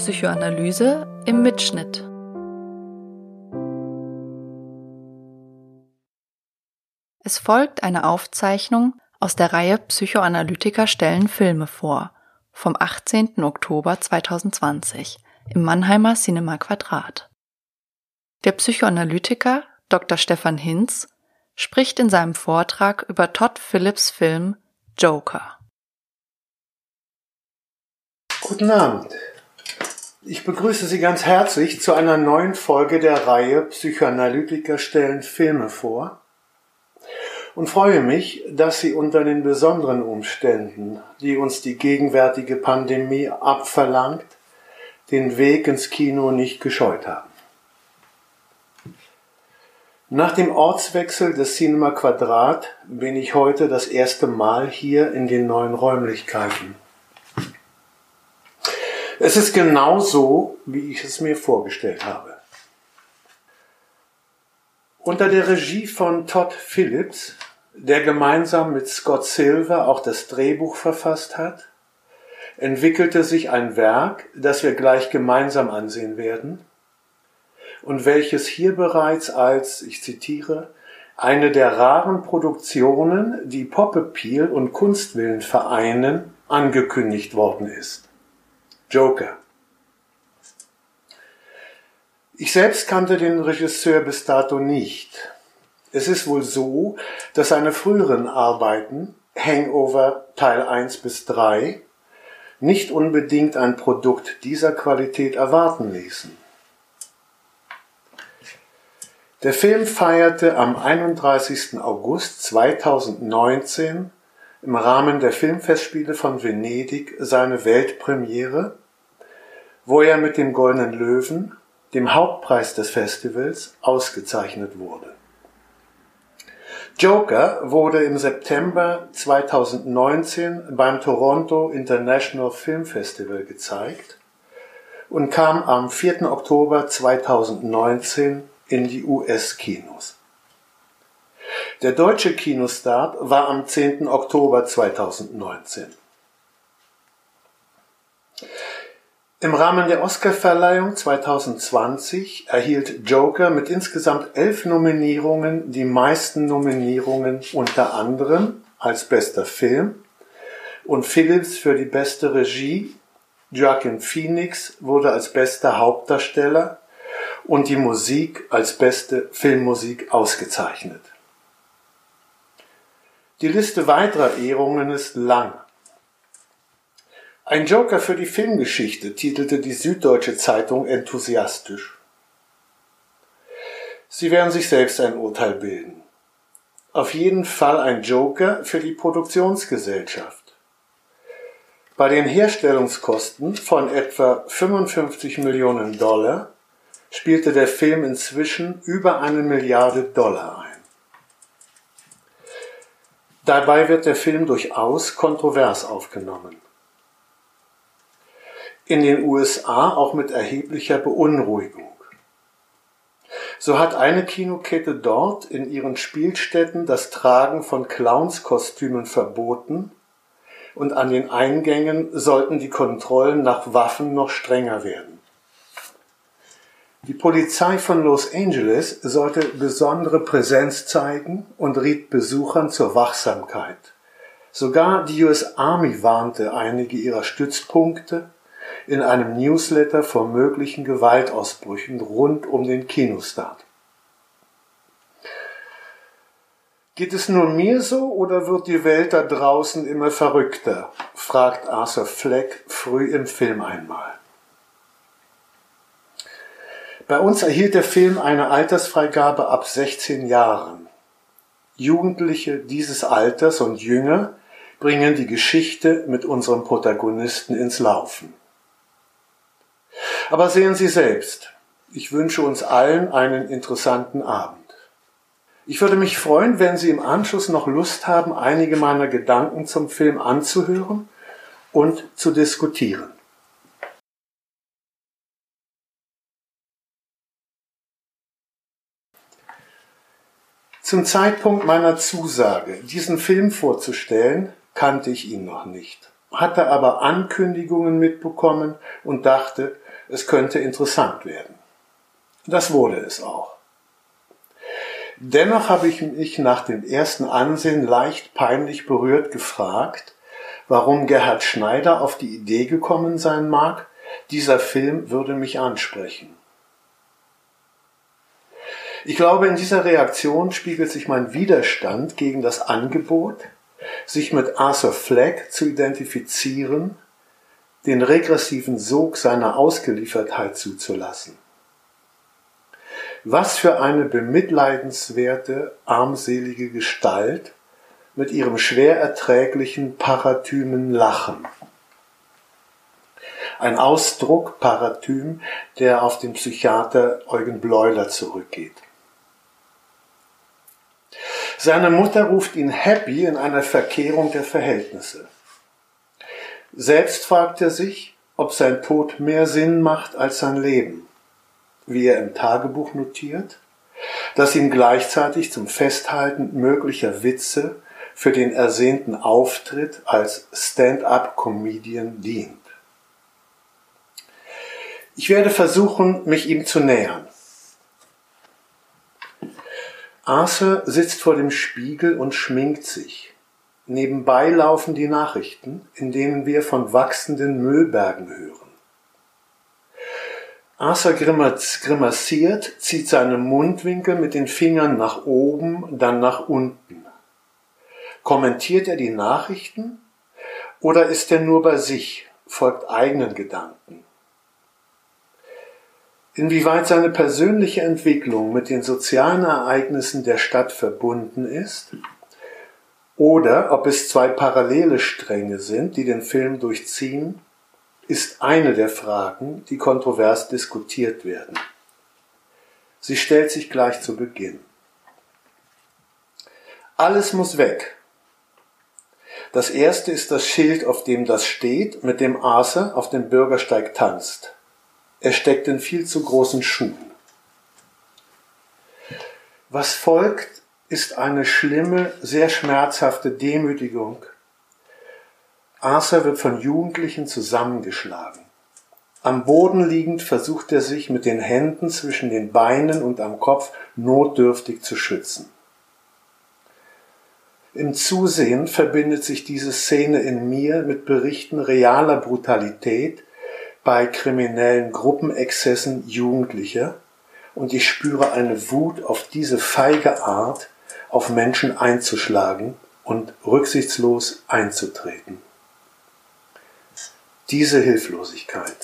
Psychoanalyse im Mitschnitt. Es folgt eine Aufzeichnung aus der Reihe Psychoanalytiker stellen Filme vor vom 18. Oktober 2020 im Mannheimer Cinema Quadrat. Der Psychoanalytiker Dr. Stefan Hinz spricht in seinem Vortrag über Todd Phillips Film Joker. Guten Abend. Ich begrüße Sie ganz herzlich zu einer neuen Folge der Reihe Psychoanalytiker stellen Filme vor und freue mich, dass Sie unter den besonderen Umständen, die uns die gegenwärtige Pandemie abverlangt, den Weg ins Kino nicht gescheut haben. Nach dem Ortswechsel des Cinema Quadrat bin ich heute das erste Mal hier in den neuen Räumlichkeiten. Es ist genau so, wie ich es mir vorgestellt habe. Unter der Regie von Todd Phillips, der gemeinsam mit Scott Silver auch das Drehbuch verfasst hat, entwickelte sich ein Werk, das wir gleich gemeinsam ansehen werden und welches hier bereits als, ich zitiere, eine der raren Produktionen, die Pop-Appeal und Kunstwillen vereinen, angekündigt worden ist. Joker. Ich selbst kannte den Regisseur bis dato nicht. Es ist wohl so, dass seine früheren Arbeiten, Hangover Teil 1 bis 3, nicht unbedingt ein Produkt dieser Qualität erwarten ließen. Der Film feierte am 31. August 2019 im Rahmen der Filmfestspiele von Venedig seine Weltpremiere wo er mit dem Goldenen Löwen, dem Hauptpreis des Festivals, ausgezeichnet wurde. Joker wurde im September 2019 beim Toronto International Film Festival gezeigt und kam am 4. Oktober 2019 in die US-Kinos. Der deutsche Kinostart war am 10. Oktober 2019. Im Rahmen der Oscarverleihung 2020 erhielt Joker mit insgesamt elf Nominierungen die meisten Nominierungen unter anderem als bester Film und Phillips für die beste Regie, Joaquin Phoenix wurde als bester Hauptdarsteller und die Musik als beste Filmmusik ausgezeichnet. Die Liste weiterer Ehrungen ist lang. Ein Joker für die Filmgeschichte, titelte die Süddeutsche Zeitung enthusiastisch. Sie werden sich selbst ein Urteil bilden. Auf jeden Fall ein Joker für die Produktionsgesellschaft. Bei den Herstellungskosten von etwa 55 Millionen Dollar spielte der Film inzwischen über eine Milliarde Dollar ein. Dabei wird der Film durchaus kontrovers aufgenommen in den USA auch mit erheblicher Beunruhigung. So hat eine Kinokette dort in ihren Spielstätten das Tragen von Clownskostümen verboten und an den Eingängen sollten die Kontrollen nach Waffen noch strenger werden. Die Polizei von Los Angeles sollte besondere Präsenz zeigen und riet Besuchern zur Wachsamkeit. Sogar die US Army warnte einige ihrer Stützpunkte in einem Newsletter vor möglichen Gewaltausbrüchen rund um den Kinostart. Geht es nur mir so oder wird die Welt da draußen immer verrückter? fragt Arthur Fleck früh im Film einmal. Bei uns erhielt der Film eine Altersfreigabe ab 16 Jahren. Jugendliche dieses Alters und jünger bringen die Geschichte mit unserem Protagonisten ins Laufen. Aber sehen Sie selbst, ich wünsche uns allen einen interessanten Abend. Ich würde mich freuen, wenn Sie im Anschluss noch Lust haben, einige meiner Gedanken zum Film anzuhören und zu diskutieren. Zum Zeitpunkt meiner Zusage, diesen Film vorzustellen, kannte ich ihn noch nicht. hatte aber Ankündigungen mitbekommen und dachte, es könnte interessant werden. Das wurde es auch. Dennoch habe ich mich nach dem ersten Ansehen leicht peinlich berührt gefragt, warum Gerhard Schneider auf die Idee gekommen sein mag, dieser Film würde mich ansprechen. Ich glaube, in dieser Reaktion spiegelt sich mein Widerstand gegen das Angebot, sich mit Arthur Fleck zu identifizieren, den regressiven Sog seiner Ausgeliefertheit zuzulassen. Was für eine bemitleidenswerte, armselige Gestalt mit ihrem schwer erträglichen parathymen Lachen. Ein Ausdruck, Parathym, der auf den Psychiater Eugen Bleuler zurückgeht. Seine Mutter ruft ihn happy in einer Verkehrung der Verhältnisse. Selbst fragt er sich, ob sein Tod mehr Sinn macht als sein Leben, wie er im Tagebuch notiert, das ihm gleichzeitig zum Festhalten möglicher Witze für den ersehnten Auftritt als Stand-up-Comedian dient. Ich werde versuchen, mich ihm zu nähern. Arthur sitzt vor dem Spiegel und schminkt sich. Nebenbei laufen die Nachrichten, in denen wir von wachsenden Müllbergen hören. Arthur grimassiert, zieht seine Mundwinkel mit den Fingern nach oben, dann nach unten. Kommentiert er die Nachrichten oder ist er nur bei sich, folgt eigenen Gedanken? Inwieweit seine persönliche Entwicklung mit den sozialen Ereignissen der Stadt verbunden ist oder ob es zwei parallele Stränge sind, die den Film durchziehen, ist eine der Fragen, die kontrovers diskutiert werden. Sie stellt sich gleich zu Beginn. Alles muss weg. Das erste ist das Schild, auf dem das steht, mit dem Arthur auf dem Bürgersteig tanzt. Er steckt in viel zu großen Schuhen. Was folgt, ist eine schlimme, sehr schmerzhafte Demütigung. Arthur wird von Jugendlichen zusammengeschlagen. Am Boden liegend versucht er sich mit den Händen zwischen den Beinen und am Kopf notdürftig zu schützen. Im Zusehen verbindet sich diese Szene in mir mit Berichten realer Brutalität, bei kriminellen Gruppenexzessen Jugendlicher und ich spüre eine Wut auf diese feige Art, auf Menschen einzuschlagen und rücksichtslos einzutreten. Diese Hilflosigkeit.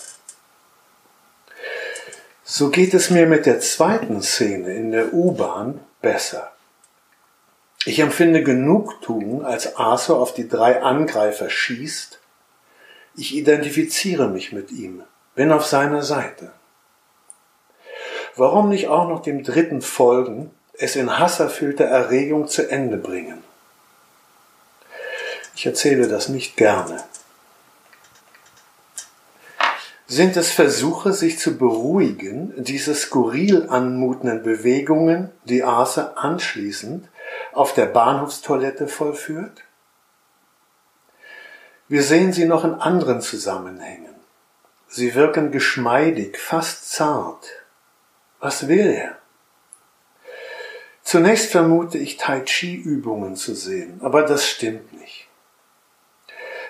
So geht es mir mit der zweiten Szene in der U-Bahn besser. Ich empfinde Genugtuung, als Arthur auf die drei Angreifer schießt ich identifiziere mich mit ihm, bin auf seiner Seite. Warum nicht auch noch dem dritten folgen, es in hasserfüllter Erregung zu Ende bringen? Ich erzähle das nicht gerne. Sind es Versuche, sich zu beruhigen, diese skurril anmutenden Bewegungen, die Arthur anschließend auf der Bahnhofstoilette vollführt? Wir sehen sie noch in anderen Zusammenhängen. Sie wirken geschmeidig, fast zart. Was will er? Zunächst vermute ich Tai Chi-Übungen zu sehen, aber das stimmt nicht.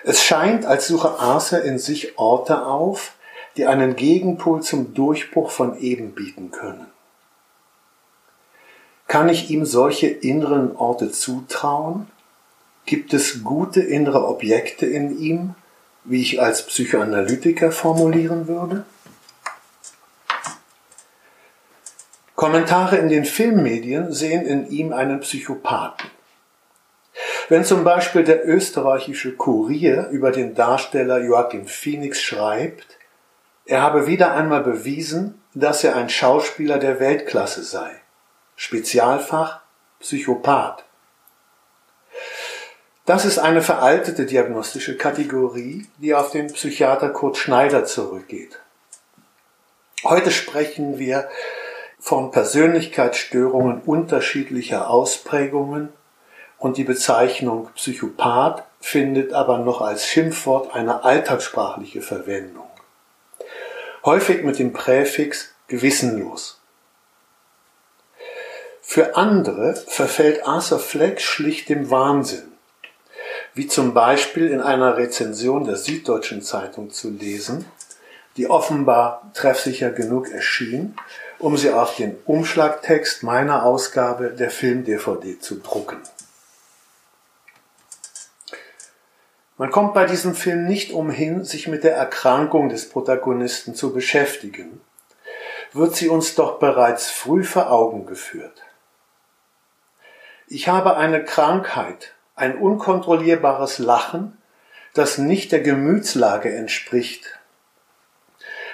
Es scheint, als suche Arthur in sich Orte auf, die einen Gegenpol zum Durchbruch von eben bieten können. Kann ich ihm solche inneren Orte zutrauen? Gibt es gute innere Objekte in ihm, wie ich als Psychoanalytiker formulieren würde? Kommentare in den Filmmedien sehen in ihm einen Psychopathen. Wenn zum Beispiel der österreichische Kurier über den Darsteller Joachim Phoenix schreibt, er habe wieder einmal bewiesen, dass er ein Schauspieler der Weltklasse sei. Spezialfach Psychopath. Das ist eine veraltete diagnostische Kategorie, die auf den Psychiater Kurt Schneider zurückgeht. Heute sprechen wir von Persönlichkeitsstörungen unterschiedlicher Ausprägungen und die Bezeichnung Psychopath findet aber noch als Schimpfwort eine alltagssprachliche Verwendung. Häufig mit dem Präfix gewissenlos. Für andere verfällt Arthur Fleck schlicht dem Wahnsinn, wie zum Beispiel in einer Rezension der Süddeutschen Zeitung zu lesen, die offenbar treffsicher genug erschien, um sie auf den Umschlagtext meiner Ausgabe der Film-DVD zu drucken. Man kommt bei diesem Film nicht umhin, sich mit der Erkrankung des Protagonisten zu beschäftigen, wird sie uns doch bereits früh vor Augen geführt. Ich habe eine Krankheit, ein unkontrollierbares Lachen, das nicht der Gemütslage entspricht.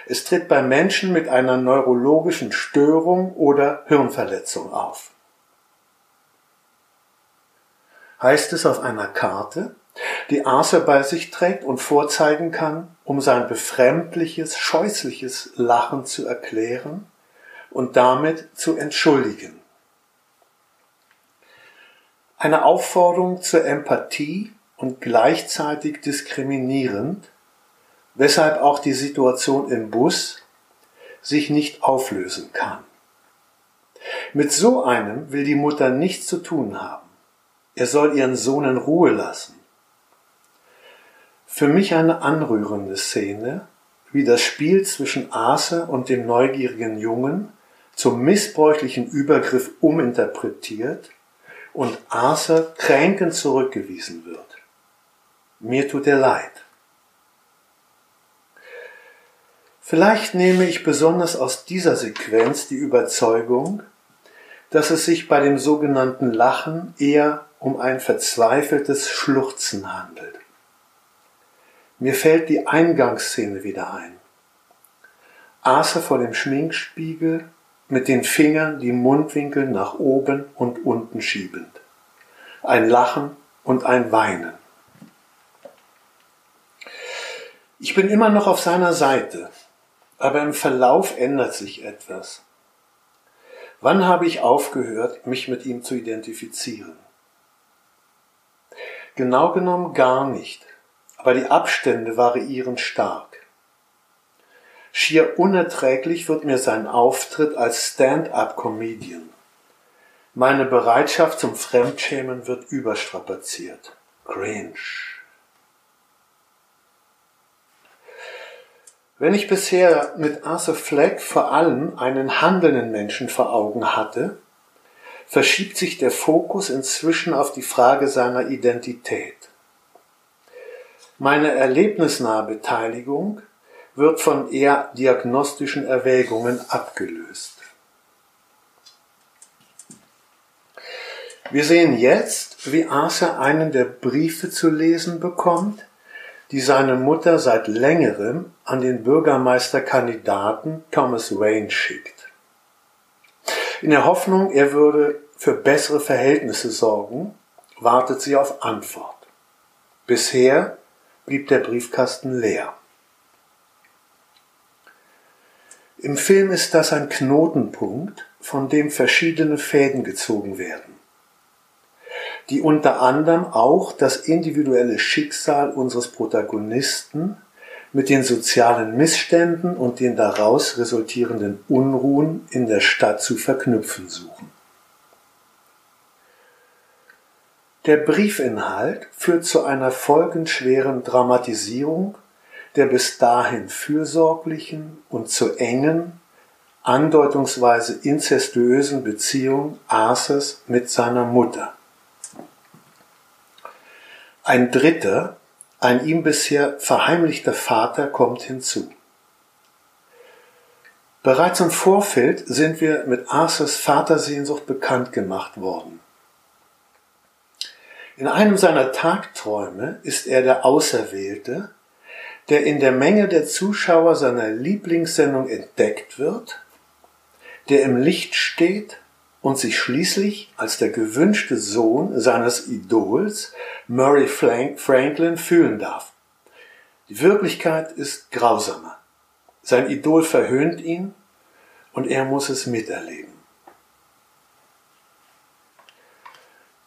Es tritt bei Menschen mit einer neurologischen Störung oder Hirnverletzung auf. Heißt es auf einer Karte, die Arthur bei sich trägt und vorzeigen kann, um sein befremdliches, scheußliches Lachen zu erklären und damit zu entschuldigen. Eine Aufforderung zur Empathie und gleichzeitig diskriminierend, weshalb auch die Situation im Bus sich nicht auflösen kann. Mit so einem will die Mutter nichts zu tun haben. Er soll ihren Sohn in Ruhe lassen. Für mich eine anrührende Szene, wie das Spiel zwischen Arthur und dem neugierigen Jungen zum missbräuchlichen Übergriff uminterpretiert und Arthur kränkend zurückgewiesen wird. Mir tut er leid. Vielleicht nehme ich besonders aus dieser Sequenz die Überzeugung, dass es sich bei dem sogenannten Lachen eher um ein verzweifeltes Schluchzen handelt. Mir fällt die Eingangsszene wieder ein. Arthur vor dem Schminkspiegel mit den Fingern die Mundwinkel nach oben und unten schiebend. Ein Lachen und ein Weinen. Ich bin immer noch auf seiner Seite, aber im Verlauf ändert sich etwas. Wann habe ich aufgehört, mich mit ihm zu identifizieren? Genau genommen gar nicht, aber die Abstände variieren stark. Schier unerträglich wird mir sein Auftritt als Stand-up-Comedian. Meine Bereitschaft zum Fremdschämen wird überstrapaziert. Cringe. Wenn ich bisher mit Arthur Fleck vor allem einen handelnden Menschen vor Augen hatte, verschiebt sich der Fokus inzwischen auf die Frage seiner Identität. Meine erlebnisnahe Beteiligung wird von eher diagnostischen Erwägungen abgelöst. Wir sehen jetzt, wie Arthur einen der Briefe zu lesen bekommt, die seine Mutter seit längerem an den Bürgermeisterkandidaten Thomas Wayne schickt. In der Hoffnung, er würde für bessere Verhältnisse sorgen, wartet sie auf Antwort. Bisher blieb der Briefkasten leer. Im Film ist das ein Knotenpunkt, von dem verschiedene Fäden gezogen werden, die unter anderem auch das individuelle Schicksal unseres Protagonisten mit den sozialen Missständen und den daraus resultierenden Unruhen in der Stadt zu verknüpfen suchen. Der Briefinhalt führt zu einer folgenschweren Dramatisierung der bis dahin fürsorglichen und zu engen, andeutungsweise inzestuösen Beziehung Arthurs mit seiner Mutter. Ein dritter, ein ihm bisher verheimlichter Vater kommt hinzu. Bereits im Vorfeld sind wir mit Arthurs Vatersehnsucht bekannt gemacht worden. In einem seiner Tagträume ist er der Auserwählte, der in der Menge der Zuschauer seiner Lieblingssendung entdeckt wird, der im Licht steht und sich schließlich als der gewünschte Sohn seines Idols Murray Franklin fühlen darf. Die Wirklichkeit ist grausamer. Sein Idol verhöhnt ihn und er muss es miterleben.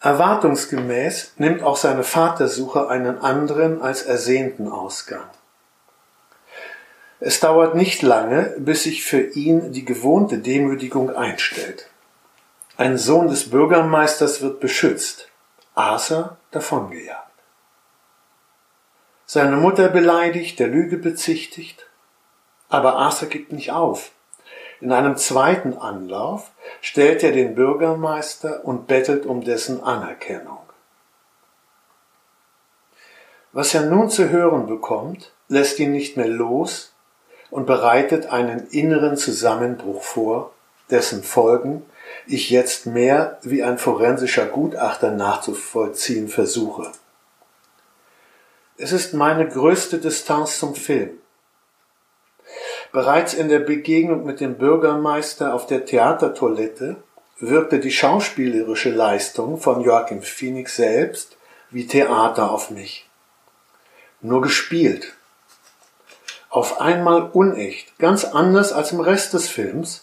Erwartungsgemäß nimmt auch seine Vatersuche einen anderen als ersehnten Ausgang. Es dauert nicht lange, bis sich für ihn die gewohnte Demütigung einstellt. Ein Sohn des Bürgermeisters wird beschützt, Arthur davongejagt. Seine Mutter beleidigt, der Lüge bezichtigt, aber Arthur gibt nicht auf. In einem zweiten Anlauf stellt er den Bürgermeister und bettelt um dessen Anerkennung. Was er nun zu hören bekommt, lässt ihn nicht mehr los und bereitet einen inneren Zusammenbruch vor, dessen Folgen ich jetzt mehr wie ein forensischer Gutachter nachzuvollziehen versuche. Es ist meine größte Distanz zum Film. Bereits in der Begegnung mit dem Bürgermeister auf der Theatertoilette wirkte die schauspielerische Leistung von Joachim Phoenix selbst wie Theater auf mich. Nur gespielt. Auf einmal unecht, ganz anders als im Rest des Films,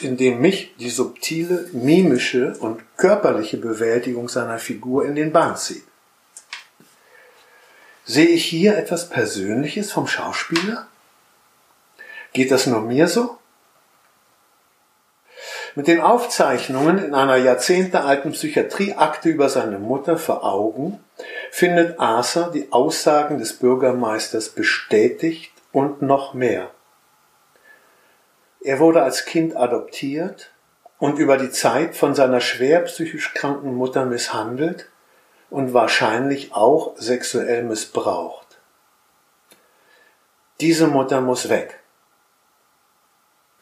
in dem mich die subtile, mimische und körperliche Bewältigung seiner Figur in den Bann zieht. Sehe ich hier etwas Persönliches vom Schauspieler? Geht das nur mir so? Mit den Aufzeichnungen in einer jahrzehntealten Psychiatrieakte über seine Mutter vor Augen findet Arthur die Aussagen des Bürgermeisters bestätigt und noch mehr. Er wurde als Kind adoptiert und über die Zeit von seiner schwer psychisch kranken Mutter misshandelt und wahrscheinlich auch sexuell missbraucht. Diese Mutter muss weg.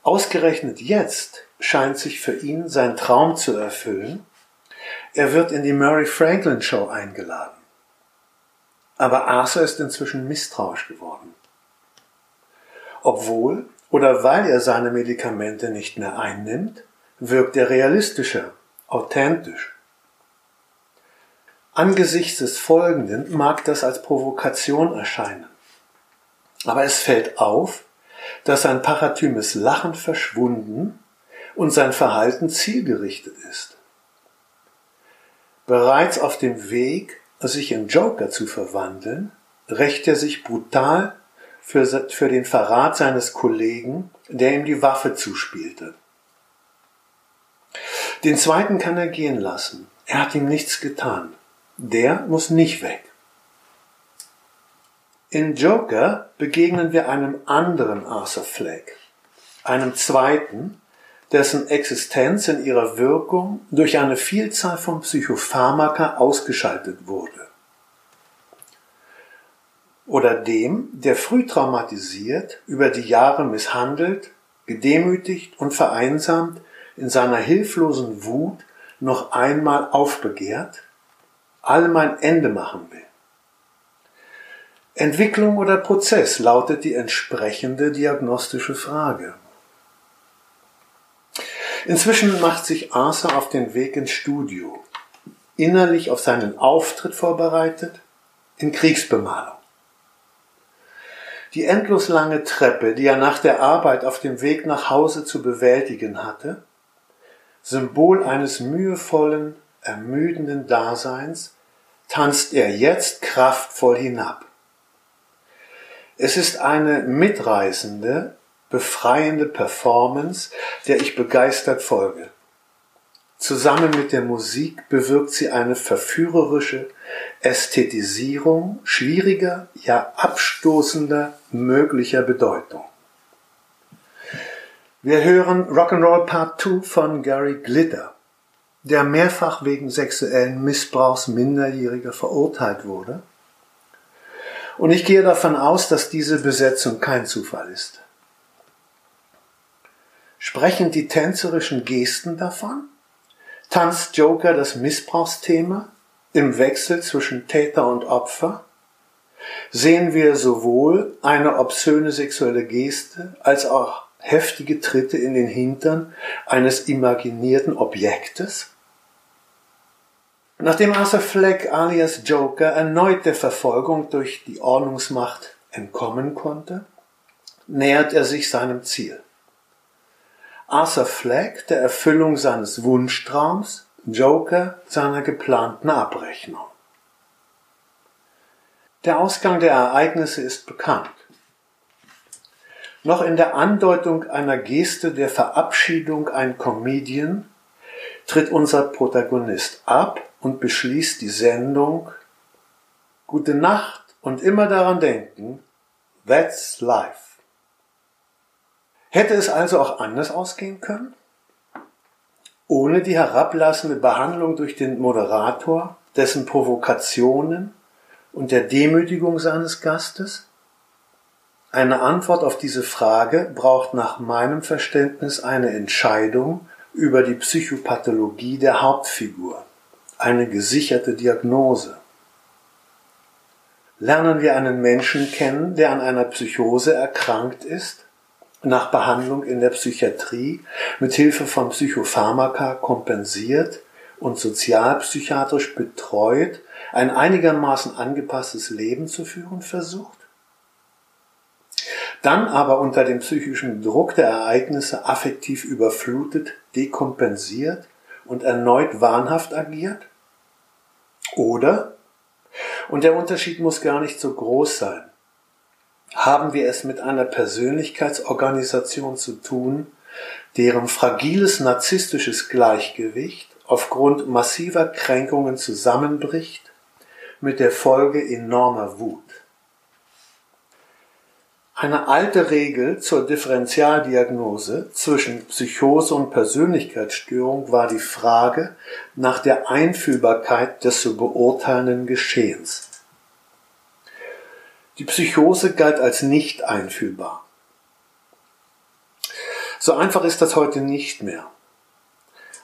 Ausgerechnet jetzt scheint sich für ihn sein Traum zu erfüllen. Er wird in die Murray Franklin Show eingeladen. Aber Arthur ist inzwischen misstrauisch geworden. Obwohl oder weil er seine Medikamente nicht mehr einnimmt, wirkt er realistischer, authentisch. Angesichts des Folgenden mag das als Provokation erscheinen. Aber es fällt auf, dass sein paratymes Lachen verschwunden und sein Verhalten zielgerichtet ist. Bereits auf dem Weg, sich in Joker zu verwandeln, rächt er sich brutal für, für den Verrat seines Kollegen, der ihm die Waffe zuspielte. Den zweiten kann er gehen lassen. Er hat ihm nichts getan. Der muss nicht weg. In Joker begegnen wir einem anderen Arthur Fleck, einem zweiten, dessen Existenz in ihrer Wirkung durch eine Vielzahl von Psychopharmaka ausgeschaltet wurde. Oder dem, der früh traumatisiert, über die Jahre misshandelt, gedemütigt und vereinsamt in seiner hilflosen Wut noch einmal aufbegehrt, allem ein Ende machen will. Entwicklung oder Prozess lautet die entsprechende diagnostische Frage. Inzwischen macht sich Arthur auf den Weg ins Studio, innerlich auf seinen Auftritt vorbereitet, in Kriegsbemalung. Die endlos lange Treppe, die er nach der Arbeit auf dem Weg nach Hause zu bewältigen hatte, Symbol eines mühevollen, ermüdenden Daseins, tanzt er jetzt kraftvoll hinab. Es ist eine mitreißende, befreiende Performance, der ich begeistert folge. Zusammen mit der Musik bewirkt sie eine verführerische Ästhetisierung schwieriger, ja abstoßender möglicher Bedeutung. Wir hören Rock'n'Roll Part 2 von Gary Glitter, der mehrfach wegen sexuellen Missbrauchs Minderjähriger verurteilt wurde und ich gehe davon aus, dass diese Besetzung kein Zufall ist. Sprechen die tänzerischen Gesten davon? Tanzt Joker das Missbrauchsthema im Wechsel zwischen Täter und Opfer? Sehen wir sowohl eine obszöne sexuelle Geste als auch heftige Tritte in den Hintern eines imaginierten Objektes? Nachdem Arthur Fleck alias Joker erneut der Verfolgung durch die Ordnungsmacht entkommen konnte, nähert er sich seinem Ziel. Arthur Fleck der Erfüllung seines Wunschtraums, Joker seiner geplanten Abrechnung. Der Ausgang der Ereignisse ist bekannt. Noch in der Andeutung einer Geste der Verabschiedung ein Comedian tritt unser Protagonist ab und beschließt die Sendung Gute Nacht und immer daran denken, that's life. Hätte es also auch anders ausgehen können? Ohne die herablassende Behandlung durch den Moderator, dessen Provokationen und der Demütigung seines Gastes? Eine Antwort auf diese Frage braucht nach meinem Verständnis eine Entscheidung über die Psychopathologie der Hauptfigur, eine gesicherte Diagnose. Lernen wir einen Menschen kennen, der an einer Psychose erkrankt ist, nach Behandlung in der Psychiatrie mit Hilfe von Psychopharmaka kompensiert und sozialpsychiatrisch betreut ein einigermaßen angepasstes Leben zu führen versucht? dann aber unter dem psychischen Druck der Ereignisse affektiv überflutet, dekompensiert und erneut wahnhaft agiert? Oder, und der Unterschied muss gar nicht so groß sein, haben wir es mit einer Persönlichkeitsorganisation zu tun, deren fragiles narzisstisches Gleichgewicht aufgrund massiver Kränkungen zusammenbricht, mit der Folge enormer Wut. Eine alte Regel zur Differentialdiagnose zwischen Psychose und Persönlichkeitsstörung war die Frage nach der Einfühlbarkeit des zu beurteilenden Geschehens. Die Psychose galt als nicht einfühlbar. So einfach ist das heute nicht mehr.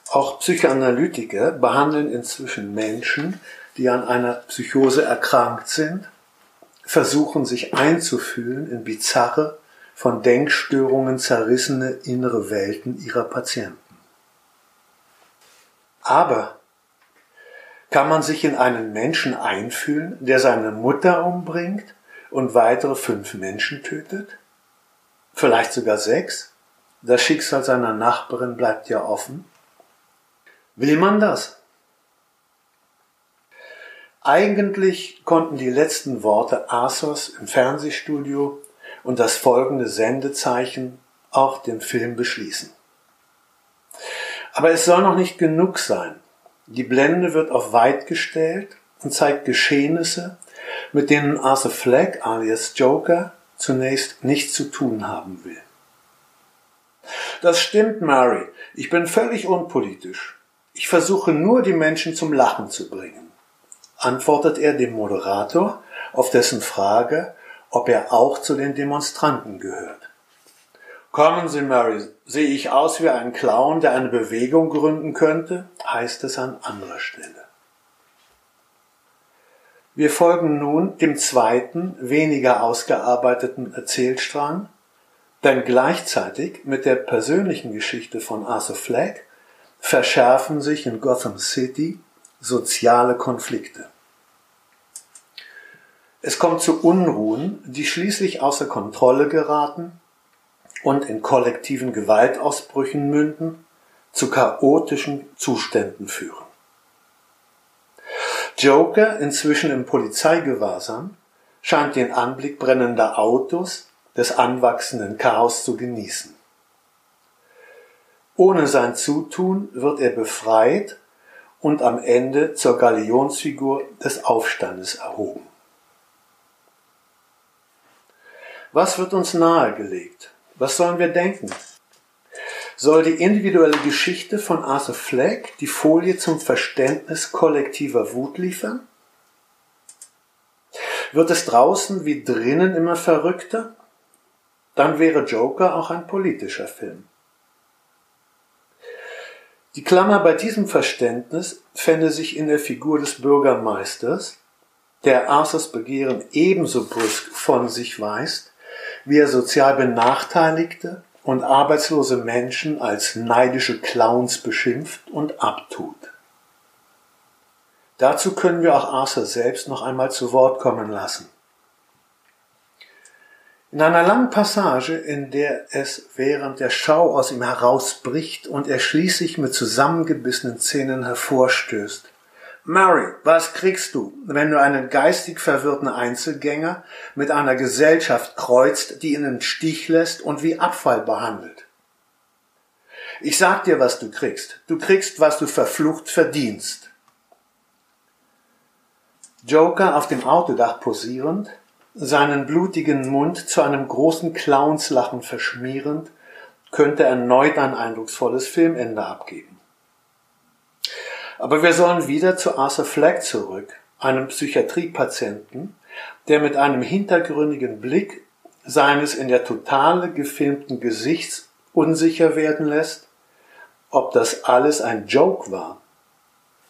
Auch Psychoanalytiker behandeln inzwischen Menschen, die an einer Psychose erkrankt sind versuchen sich einzufühlen in bizarre, von Denkstörungen zerrissene innere Welten ihrer Patienten. Aber kann man sich in einen Menschen einfühlen, der seine Mutter umbringt und weitere fünf Menschen tötet? Vielleicht sogar sechs? Das Schicksal seiner Nachbarin bleibt ja offen. Will man das? Eigentlich konnten die letzten Worte Asos im Fernsehstudio und das folgende Sendezeichen auch den Film beschließen. Aber es soll noch nicht genug sein. Die Blende wird auf weit gestellt und zeigt Geschehnisse, mit denen Arthur Fleck alias Joker zunächst nichts zu tun haben will. Das stimmt, Mary. Ich bin völlig unpolitisch. Ich versuche nur, die Menschen zum Lachen zu bringen antwortet er dem Moderator auf dessen Frage, ob er auch zu den Demonstranten gehört. Kommen Sie, Mary, sehe ich aus wie ein Clown, der eine Bewegung gründen könnte? heißt es an anderer Stelle. Wir folgen nun dem zweiten, weniger ausgearbeiteten Erzählstrang, denn gleichzeitig mit der persönlichen Geschichte von Arthur Fleck verschärfen sich in Gotham City soziale Konflikte. Es kommt zu Unruhen, die schließlich außer Kontrolle geraten und in kollektiven Gewaltausbrüchen münden, zu chaotischen Zuständen führen. Joker, inzwischen im Polizeigewahrsam, scheint den Anblick brennender Autos, des anwachsenden Chaos zu genießen. Ohne sein Zutun wird er befreit und am Ende zur Galionsfigur des Aufstandes erhoben. Was wird uns nahegelegt? Was sollen wir denken? Soll die individuelle Geschichte von Arthur Fleck die Folie zum Verständnis kollektiver Wut liefern? Wird es draußen wie drinnen immer verrückter? Dann wäre Joker auch ein politischer Film. Die Klammer bei diesem Verständnis fände sich in der Figur des Bürgermeisters, der Arthurs Begehren ebenso brüsk von sich weist, wie er sozial benachteiligte und arbeitslose Menschen als neidische Clowns beschimpft und abtut. Dazu können wir auch Arthur selbst noch einmal zu Wort kommen lassen. In einer langen Passage, in der es während der Schau aus ihm herausbricht und er schließlich mit zusammengebissenen Zähnen hervorstößt. Mary, was kriegst du, wenn du einen geistig verwirrten Einzelgänger mit einer Gesellschaft kreuzt, die ihn im Stich lässt und wie Abfall behandelt? Ich sag dir, was du kriegst. Du kriegst, was du verflucht verdienst. Joker auf dem Autodach posierend, seinen blutigen Mund zu einem großen Clownslachen verschmierend, könnte erneut ein eindrucksvolles Filmende abgeben. Aber wir sollen wieder zu Arthur Fleck zurück, einem Psychiatriepatienten, der mit einem hintergründigen Blick seines in der Totale gefilmten Gesichts unsicher werden lässt, ob das alles ein Joke war,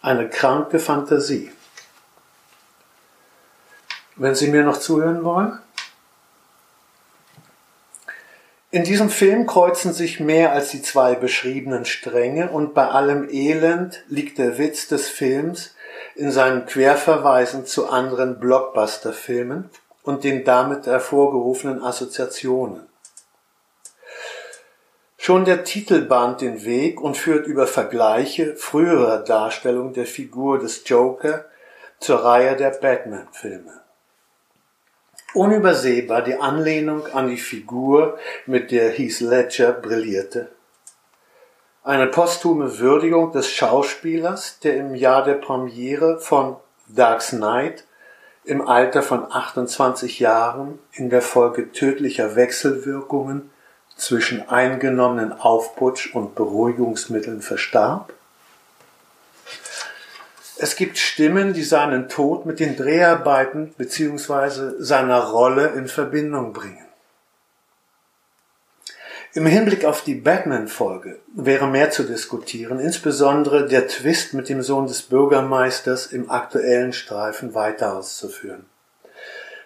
eine kranke Fantasie. Wenn Sie mir noch zuhören wollen. In diesem Film kreuzen sich mehr als die zwei beschriebenen Stränge und bei allem Elend liegt der Witz des Films in seinen Querverweisen zu anderen Blockbuster-Filmen und den damit hervorgerufenen Assoziationen. Schon der Titel bahnt den Weg und führt über Vergleiche früherer Darstellung der Figur des Joker zur Reihe der Batman-Filme. Unübersehbar die Anlehnung an die Figur, mit der Heath Ledger brillierte. Eine posthume Würdigung des Schauspielers, der im Jahr der Premiere von Dark Knight im Alter von 28 Jahren in der Folge tödlicher Wechselwirkungen zwischen eingenommenen Aufputsch und Beruhigungsmitteln verstarb? Es gibt Stimmen, die seinen Tod mit den Dreharbeiten bzw. seiner Rolle in Verbindung bringen. Im Hinblick auf die Batman-Folge wäre mehr zu diskutieren, insbesondere der Twist mit dem Sohn des Bürgermeisters im aktuellen Streifen weiter auszuführen.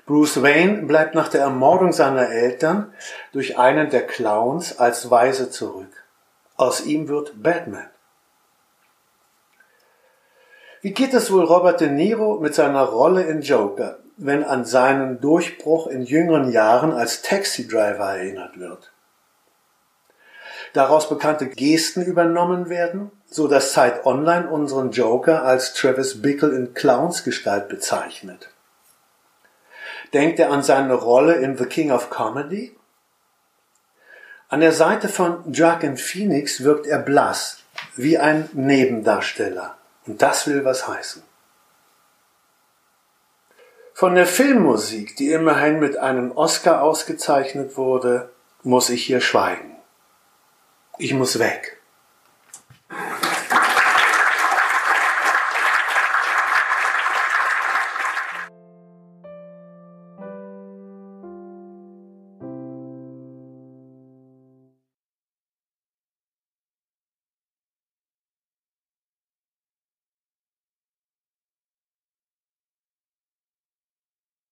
Bruce Wayne bleibt nach der Ermordung seiner Eltern durch einen der Clowns als Weise zurück. Aus ihm wird Batman. Wie geht es wohl Robert De Niro mit seiner Rolle in Joker, wenn an seinen Durchbruch in jüngeren Jahren als Taxi-Driver erinnert wird? Daraus bekannte Gesten übernommen werden, so dass Zeit Online unseren Joker als Travis Bickle in Clownsgestalt bezeichnet. Denkt er an seine Rolle in The King of Comedy? An der Seite von Joaquin Phoenix wirkt er blass, wie ein Nebendarsteller. Und das will was heißen. Von der Filmmusik, die immerhin mit einem Oscar ausgezeichnet wurde, muss ich hier schweigen. Ich muss weg.